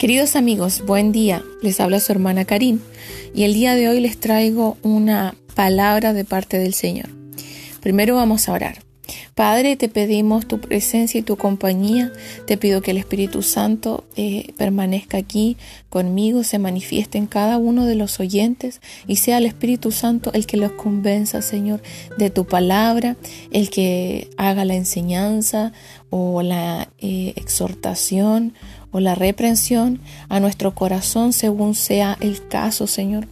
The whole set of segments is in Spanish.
Queridos amigos, buen día. Les habla su hermana Karim y el día de hoy les traigo una palabra de parte del Señor. Primero vamos a orar. Padre, te pedimos tu presencia y tu compañía. Te pido que el Espíritu Santo eh, permanezca aquí conmigo, se manifieste en cada uno de los oyentes y sea el Espíritu Santo el que los convenza, Señor, de tu palabra, el que haga la enseñanza o la eh, exhortación o la reprensión a nuestro corazón según sea el caso, Señor.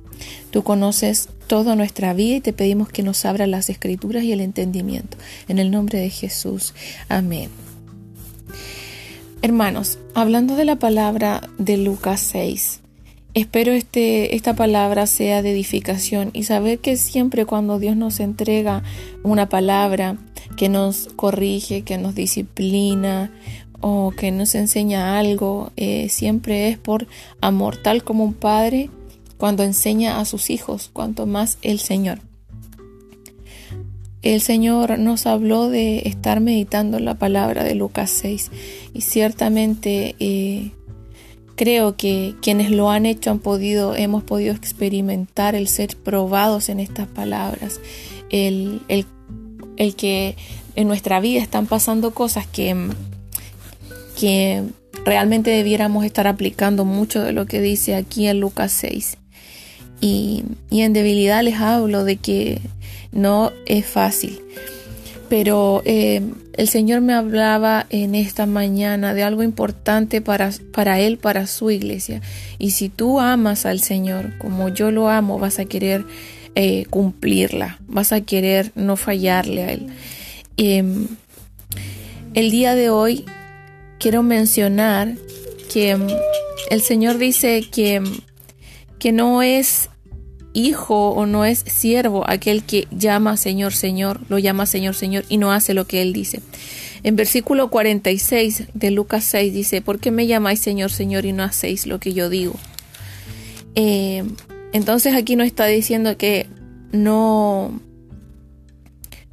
Tú conoces toda nuestra vida y te pedimos que nos abra las escrituras y el entendimiento. En el nombre de Jesús. Amén. Hermanos, hablando de la palabra de Lucas 6, espero este, esta palabra sea de edificación y saber que siempre cuando Dios nos entrega una palabra que nos corrige, que nos disciplina o que nos enseña algo, eh, siempre es por amor, tal como un padre cuando enseña a sus hijos, cuanto más el Señor. El Señor nos habló de estar meditando la palabra de Lucas 6 y ciertamente eh, creo que quienes lo han hecho han podido, hemos podido experimentar el ser probados en estas palabras, el, el, el que en nuestra vida están pasando cosas que que realmente debiéramos estar aplicando mucho de lo que dice aquí en Lucas 6. Y, en debilidad les hablo de que no es fácil. Pero eh, el Señor me hablaba en esta mañana de algo importante para, para Él, para su iglesia. Y si tú amas al Señor como yo lo amo, vas a querer eh, cumplirla, vas a querer no fallarle a Él. Em, el día de hoy quiero mencionar que mm, el Señor dice que, mm, que no es hijo o no es siervo aquel que llama Señor, Señor, lo llama Señor, Señor y no hace lo que Él dice. En versículo 46 de Lucas 6 dice, ¿por qué me llamáis Señor, Señor y no hacéis lo que yo digo? Eh, entonces aquí nos está diciendo que no,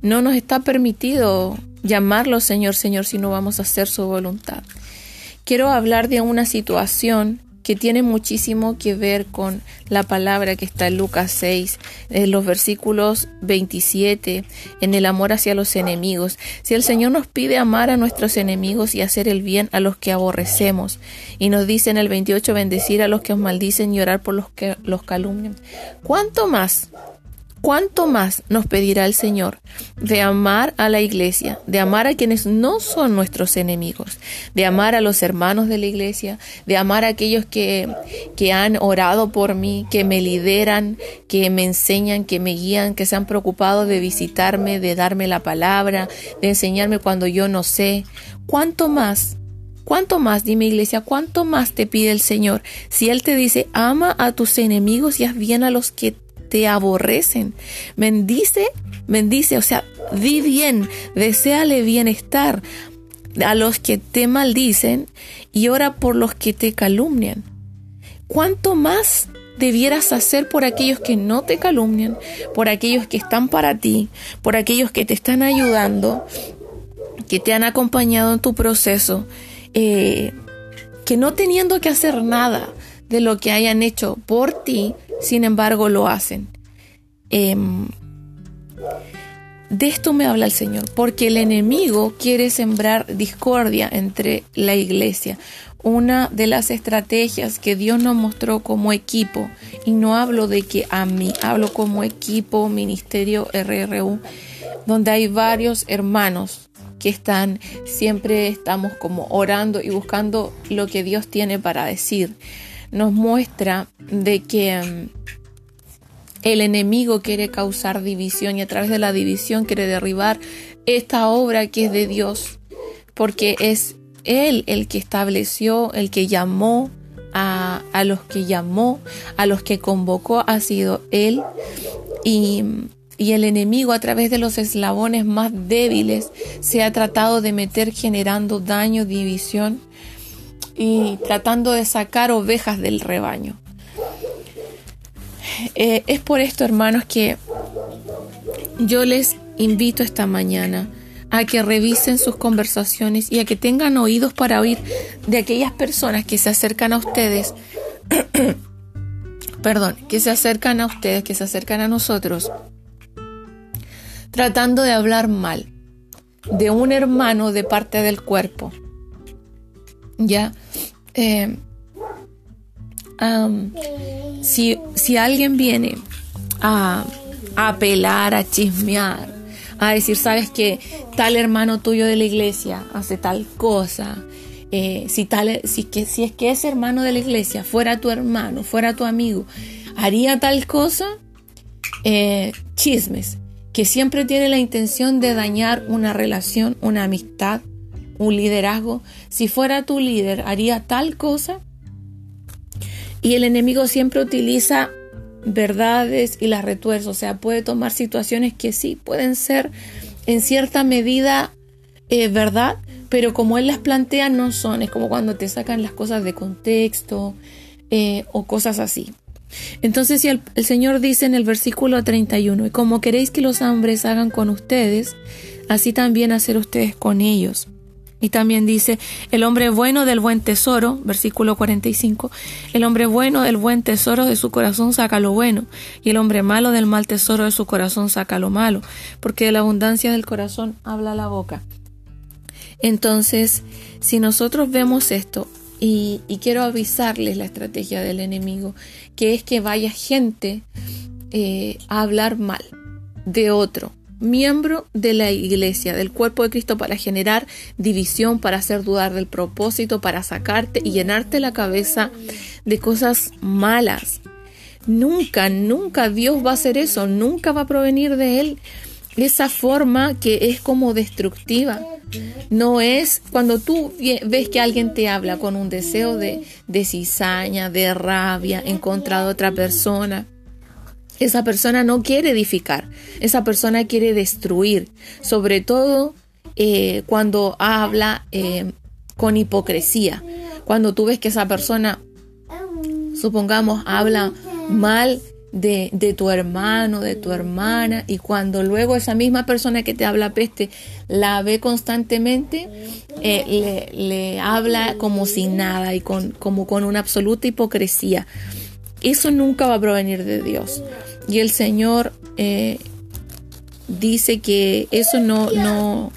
no nos está permitido llamarlo Señor, Señor si no vamos a hacer su voluntad. Quiero hablar de una situación que tiene muchísimo que ver con la palabra que está en Lucas 6, en los versículos 27, en el amor hacia los enemigos. Si el Señor nos pide amar a nuestros enemigos y hacer el bien a los que aborrecemos, y nos dice en el 28 bendecir a los que os maldicen y orar por los que los calumnian, ¿cuánto más ¿Cuánto más nos pedirá el Señor de amar a la iglesia, de amar a quienes no son nuestros enemigos, de amar a los hermanos de la iglesia, de amar a aquellos que, que han orado por mí, que me lideran, que me enseñan, que me guían, que se han preocupado de visitarme, de darme la palabra, de enseñarme cuando yo no sé? ¿Cuánto más ¿Cuánto más, dime iglesia, cuánto más te pide el Señor? Si Él te dice, ama a tus enemigos y haz bien a los que te aborrecen. Bendice, bendice, o sea, di bien, deséale bienestar a los que te maldicen y ora por los que te calumnian. ¿Cuánto más debieras hacer por aquellos que no te calumnian, por aquellos que están para ti, por aquellos que te están ayudando, que te han acompañado en tu proceso, eh, que no teniendo que hacer nada de lo que hayan hecho por ti, sin embargo lo hacen. Em, de esto me habla el Señor, porque el enemigo quiere sembrar discordia entre la iglesia. Una de las estrategias que Dios nos mostró como equipo, y no hablo de que a mí, hablo como equipo, ministerio RRU, donde hay varios hermanos que están, siempre estamos como orando y buscando lo que Dios tiene para decir nos muestra de que mm, el enemigo quiere causar división y a través de la división quiere derribar esta obra que es de Dios, porque es Él el que estableció, el que llamó a, los que llamó, a los que convocó, ha sido Él. Y, y el enemigo a través de los eslabones más débiles se ha tratado de meter generando daño, división y tratando de sacar ovejas del rebaño. Eh, es por esto, hermanos, que yo les invito esta mañana a que revisen sus conversaciones y a que tengan oídos para oír de aquellas personas que se acercan a ustedes, perdón, que se acercan a ustedes, que se acercan a nosotros, tratando de hablar mal de un hermano de parte del cuerpo. Ya, eh, si, si alguien viene a, apelar, a chismear, a decir, sabes que tal hermano tuyo de la iglesia hace tal cosa, eh, si, tal, si, que, si es que ese hermano de la iglesia fuera tu hermano, fuera tu amigo, haría tal cosa, eh, chismes, que siempre tiene la intención de dañar una relación, una amistad, un liderazgo. Si fuera tu líder, haría tal cosa. Y el enemigo siempre utiliza verdades y las retuerce. O sea, puede tomar situaciones que sí pueden ser en cierta medida eh, verdad, pero como él las plantea no son. Es como cuando te sacan las cosas de contexto eh, o cosas así. Entonces si el, Señor dice en el versículo 31, y como queréis que los hombres hagan con ustedes, así también hacer ustedes con ellos. Y también dice, el hombre bueno del buen tesoro, versículo 45, el hombre bueno del buen tesoro de su corazón saca lo bueno, y el hombre malo del mal tesoro de su corazón saca lo malo, porque de la abundancia del corazón habla la boca. Entonces, si nosotros vemos esto, y, quiero avisarles la estrategia del enemigo, que es que vaya gente eh, a hablar mal de otro, miembro de la iglesia, del cuerpo de Cristo, para generar división, para hacer dudar del propósito, para sacarte y llenarte la cabeza de cosas malas. Nunca, nunca Dios va a hacer eso, nunca va a provenir de Él esa forma que es como destructiva. No es cuando tú ves que alguien te habla con un deseo de, de cizaña, de rabia en contra de otra persona esa persona no quiere edificar, esa persona quiere destruir, sobre todo eh, cuando habla eh, con hipocresía. Cuando tú ves que esa persona, supongamos, habla mal de, de, tu hermano, de tu hermana, y cuando luego esa misma persona que te habla peste la ve constantemente, eh, le, le, habla como sin nada y con, como con una absoluta hipocresía. Eso nunca va a provenir de Dios. Y el Señor eh, dice que eso no, no,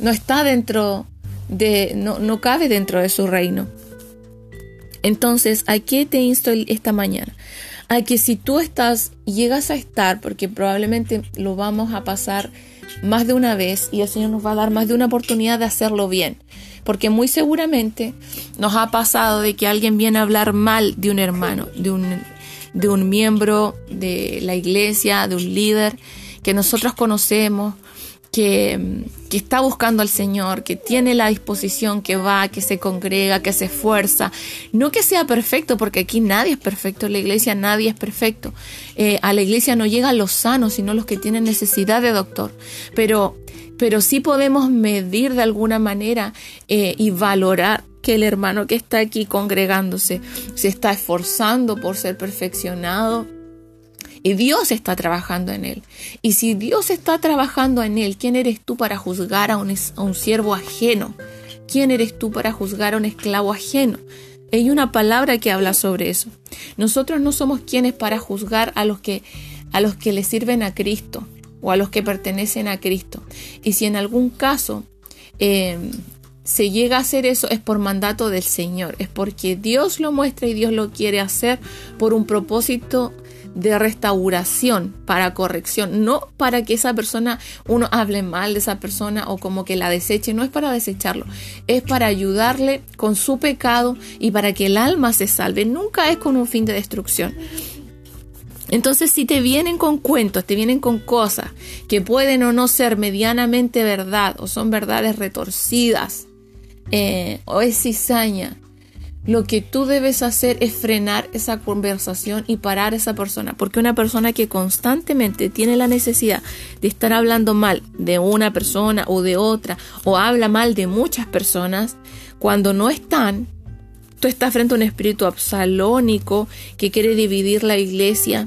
no está dentro de, no, no cabe dentro de su reino. Entonces, ¿a qué te insto esta mañana? A que si tú estás, llegas a estar, porque probablemente lo vamos a pasar más de una vez y el Señor nos va a dar más de una oportunidad de hacerlo bien. Porque muy seguramente nos ha pasado de que alguien viene a hablar mal de un hermano, de un, de un miembro de la iglesia, de un líder que nosotros conocemos, que, que, está buscando al Señor, que tiene la disposición, que va, que se congrega, que se esfuerza. No que sea perfecto, porque aquí nadie es perfecto, en la iglesia nadie es perfecto. Eh, a la iglesia no llegan los sanos, sino los que tienen necesidad de doctor. Pero pero sí podemos medir de alguna manera eh, y valorar que el hermano que está aquí congregándose se está esforzando por ser perfeccionado y Dios está trabajando en él. Y si Dios está trabajando en él, ¿quién eres tú para juzgar a un, siervo ajeno? ¿Quién eres tú para juzgar a un esclavo ajeno? Hay una palabra que habla sobre eso. Nosotros no somos quienes para juzgar a los que a los que le sirven a Cristo o a los que pertenecen a Cristo. Y si en algún caso eh, se llega a hacer eso es por mandato del Señor, es porque Dios lo muestra y Dios lo quiere hacer por un propósito de restauración, para corrección, no para que esa persona, uno hable mal de esa persona o como que la deseche, no es para desecharlo, es para ayudarle con su pecado y para que el alma se salve, nunca es con un fin de destrucción. Entonces, si te vienen con cuentos, te vienen con cosas que pueden o no ser medianamente verdad o son verdades retorcidas eh, o es cizaña, lo que tú debes hacer es frenar esa conversación y parar a esa persona, porque una persona que constantemente tiene la necesidad de estar hablando mal de una persona o de otra, o habla mal de muchas personas, cuando no están, tú estás frente a un espíritu absalónico que quiere dividir la iglesia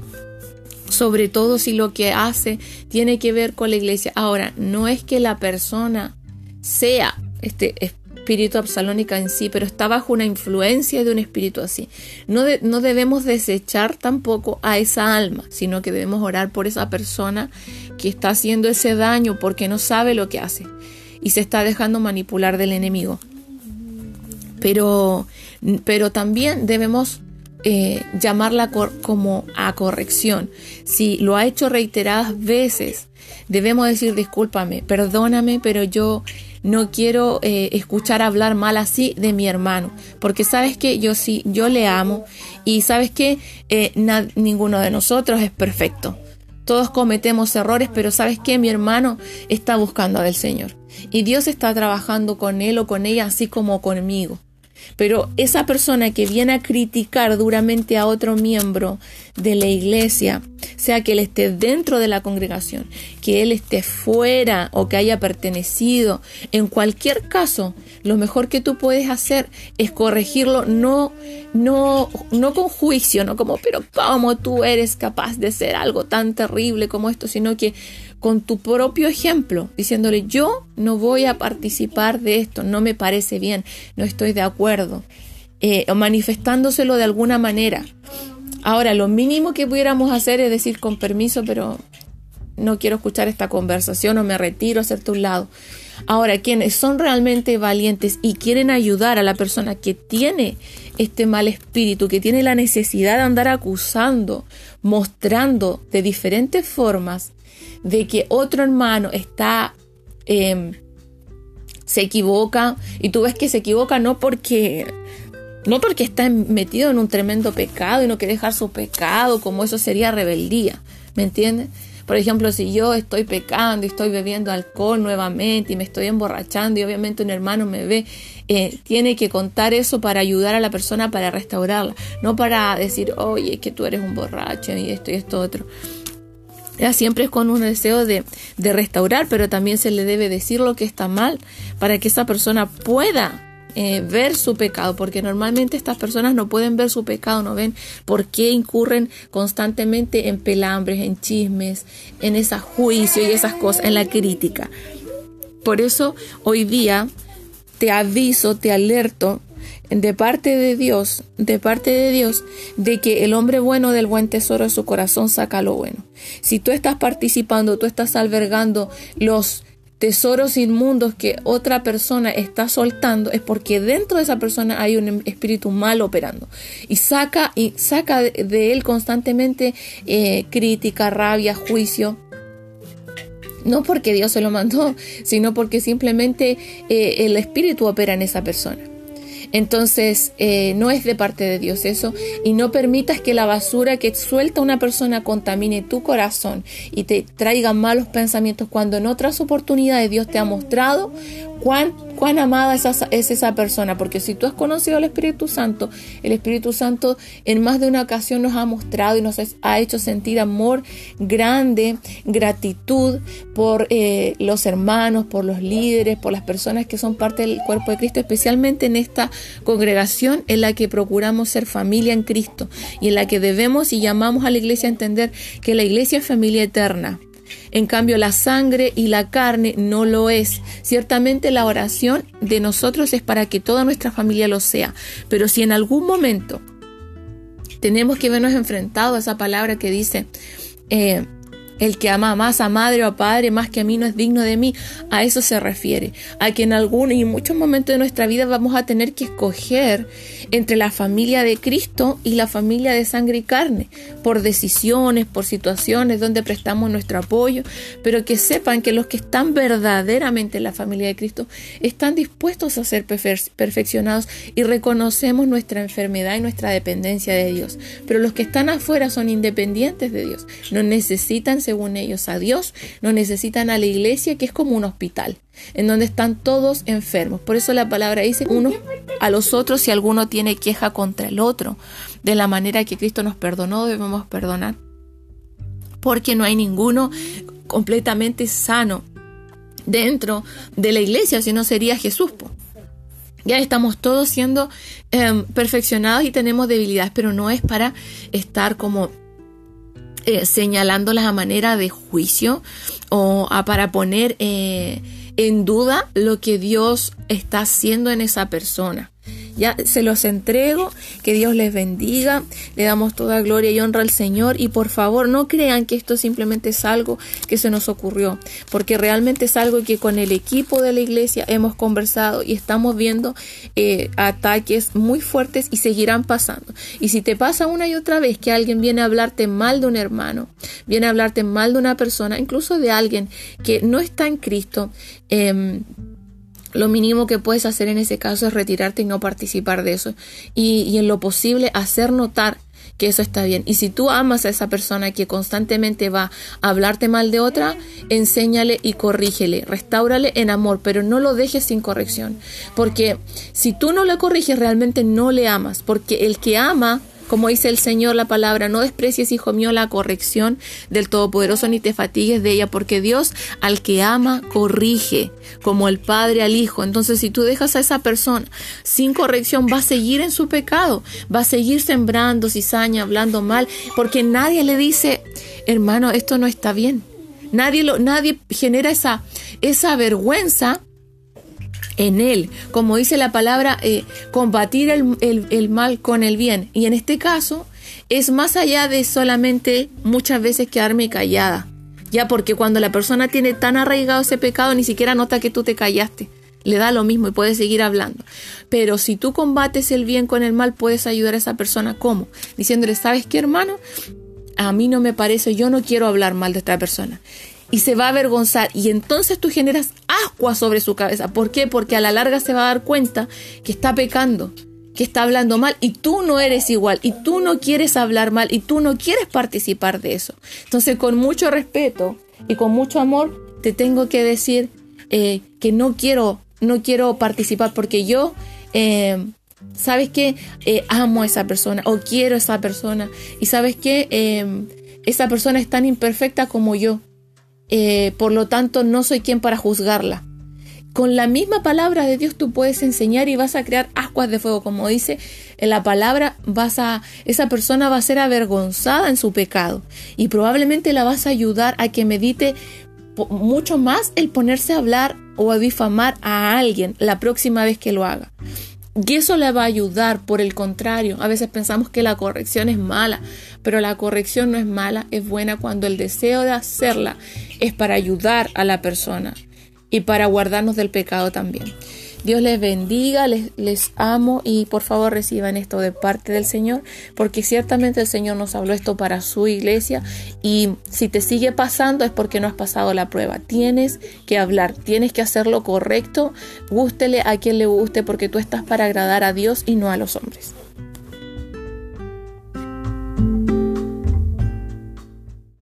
sobre todo si lo que hace tiene que ver con la iglesia. Ahora, no es que la persona sea este espíritu absalónica en sí, pero está bajo una influencia de un espíritu así. No, no debemos desechar tampoco a esa alma, sino que debemos orar por esa persona que está haciendo ese daño porque no sabe lo que hace y se está dejando manipular del enemigo. Pero, pero también debemos eh, llamarla como a corrección. Si lo ha hecho reiteradas veces, debemos decir discúlpame, perdóname, pero yo no quiero eh, escuchar hablar mal así de mi hermano, porque sabes que yo sí, yo le amo y sabes que eh, ninguno de nosotros es perfecto. Todos cometemos errores, pero sabes que mi hermano está buscando del Señor y Dios está trabajando con él o con ella así como conmigo. Pero esa persona que viene a criticar duramente a otro miembro de la iglesia, sea que él esté dentro de la congregación, que él esté fuera o que haya pertenecido, en cualquier caso, lo mejor que tú puedes hacer es corregirlo, no, no, no con juicio, no como, pero ¿cómo tú eres capaz de ser algo tan terrible como esto? Sino que con tu propio ejemplo, diciéndole yo no voy a participar de esto, no me parece bien, no estoy de acuerdo, eh, o manifestándoselo de alguna manera. Ahora, lo mínimo que pudiéramos hacer es decir con permiso, pero no quiero escuchar esta conversación o me retiro a hacerte un lado. Ahora, quienes son realmente valientes y quieren ayudar a la persona que tiene este mal espíritu, que tiene la necesidad de andar acusando, mostrando de diferentes formas de que otro hermano está, em, se equivoca, y tú ves que se equivoca no porque, no porque está metido en un tremendo pecado y no quiere dejar su pecado, como eso sería rebeldía, ¿me entiendes? Por ejemplo, si yo estoy pecando y estoy bebiendo alcohol nuevamente y me estoy emborrachando y obviamente un hermano me ve, eh, tiene que contar eso para ayudar a la persona para restaurarla, no para decir, oye, es que tú eres un borracho y esto y esto otro siempre es con un deseo de, restaurar, pero también se le debe decir lo que está mal para que esa persona pueda eh, ver su pecado, porque normalmente estas personas no pueden ver su pecado, no ven por qué incurren constantemente en pelambres, en chismes, en ese juicio y esas cosas, en la crítica. Por eso hoy día te aviso, te alerto de parte de Dios, de parte de Dios, de que el hombre bueno del buen tesoro de su corazón saca lo bueno. Si tú estás participando, tú estás albergando los tesoros inmundos que otra persona está soltando, es porque dentro de esa persona hay un espíritu mal operando. Y saca, y saca de él constantemente eh, crítica, rabia, juicio no porque Dios se lo mandó, sino porque simplemente eh, el espíritu opera en esa persona. Entonces, eh, no es de parte de Dios eso. Y no permitas que la basura que suelta una persona contamine tu corazón y te traiga malos pensamientos cuando en otras oportunidades Dios te ha mostrado cuán cuán amada es esa, es esa persona, porque si tú has conocido al Espíritu Santo, el Espíritu Santo en más de una ocasión nos ha mostrado y nos ha hecho sentir amor grande, gratitud por eh, los hermanos, por los líderes, por las personas que son parte del cuerpo de Cristo, especialmente en esta congregación en la que procuramos ser familia en Cristo y en la que debemos y llamamos a la iglesia a entender que la iglesia es familia eterna en cambio, la sangre y la carne no lo es. Ciertamente la oración de nosotros es para que toda nuestra familia lo sea. Pero si en algún momento tenemos que vernos enfrentados a esa palabra que dice, eh, el que ama más a madre o a padre más que a mí no es digno de mí. A eso se refiere. A que en algún y muchos momentos de nuestra vida vamos a tener que escoger entre la familia de Cristo y la familia de sangre y carne. Por decisiones, por situaciones donde prestamos nuestro apoyo. Pero que sepan que los que están verdaderamente en la familia de Cristo están dispuestos a ser perfeccionados y reconocemos nuestra enfermedad y nuestra dependencia de Dios. Pero los que están afuera son independientes de Dios. No necesitan según ellos a Dios, no necesitan a la iglesia que es como un hospital, en donde están todos enfermos. Por eso la palabra dice uno a los otros si alguno tiene queja contra el otro. De la manera que Cristo nos perdonó, debemos perdonar. Porque no hay ninguno completamente sano dentro de la iglesia, si no sería Jesús. Ya estamos todos siendo em, perfeccionados y tenemos debilidades, pero no es para estar como eh, señalándolas a manera de juicio o para poner eh, en duda lo que Dios está haciendo en esa persona. Ya se los entrego, que Dios les bendiga, le damos toda gloria y honra al Señor y por favor no crean que esto simplemente es algo que se nos ocurrió, porque realmente es algo que con el equipo de la iglesia hemos conversado y estamos viendo eh, ataques muy fuertes y seguirán pasando. Y si te pasa una y otra vez que alguien viene a hablarte mal de un hermano, viene a hablarte mal de una persona, incluso de alguien que no está en Cristo, eh, lo mínimo que puedes hacer en ese caso es retirarte y no participar de eso. Y, en lo posible hacer notar que eso está bien. Y si tú amas a esa persona que constantemente va a hablarte mal de otra, enséñale y corrígele, restáurale en amor, pero no lo dejes sin corrección. Porque si tú no le corriges, realmente no le amas. Porque el que ama como dice el Señor la palabra, no desprecies, hijo mío, la corrección del Todopoderoso ni te fatigues de ella, porque Dios al que ama corrige, como el Padre al Hijo. Entonces, si tú dejas a esa persona sin corrección, va a seguir en su pecado, va a seguir sembrando cizaña, hablando mal, porque nadie le dice, hermano, esto no está bien. Nadie, lo, nadie genera esa, esa vergüenza en él. Como dice la palabra, eh, combatir el, mal con el bien. Y en este caso es más allá de solamente muchas veces quedarme callada. Ya porque cuando la persona tiene tan arraigado ese pecado, ni siquiera nota que tú te callaste. Le da lo mismo y puede seguir hablando. Pero si tú combates el bien con el mal, puedes ayudar a esa persona. ¿Cómo? Diciéndole, ¿sabes qué, hermano? A mí no me parece, yo no quiero hablar mal de esta persona y se va a avergonzar y entonces tú generas agua sobre su cabeza. ¿Por qué? Porque a la larga se va a dar cuenta que está pecando, que está hablando mal y tú no eres igual y tú no quieres hablar mal y tú no quieres participar de eso. Entonces con mucho respeto y con mucho amor te tengo que decir eh, que no quiero, no quiero participar porque yo... Eh, ¿Sabes qué? Eh, amo a esa persona o quiero a esa persona. Y sabes qué? esa persona es tan imperfecta como yo. Eh, por lo tanto no soy quien para juzgarla. Con la misma palabra de Dios tú puedes enseñar y vas a crear aguas de fuego, como dice en la palabra, vas a esa persona va a ser avergonzada en su pecado y probablemente la vas a ayudar a que medite mucho más el ponerse a hablar o a difamar a alguien la próxima vez que lo haga. Y eso le va a ayudar, por el contrario, a veces pensamos que la corrección es mala, pero la corrección no es mala, es buena cuando el deseo de hacerla es para ayudar a la persona y para guardarnos del pecado también. Dios les bendiga, les, les, amo y por favor reciban esto de parte del Señor, porque ciertamente el Señor nos habló esto para su iglesia y si te sigue pasando es porque no has pasado la prueba. Tienes que hablar, tienes que hacer lo correcto, gústele a quien le guste, porque tú estás para agradar a Dios y no a los hombres.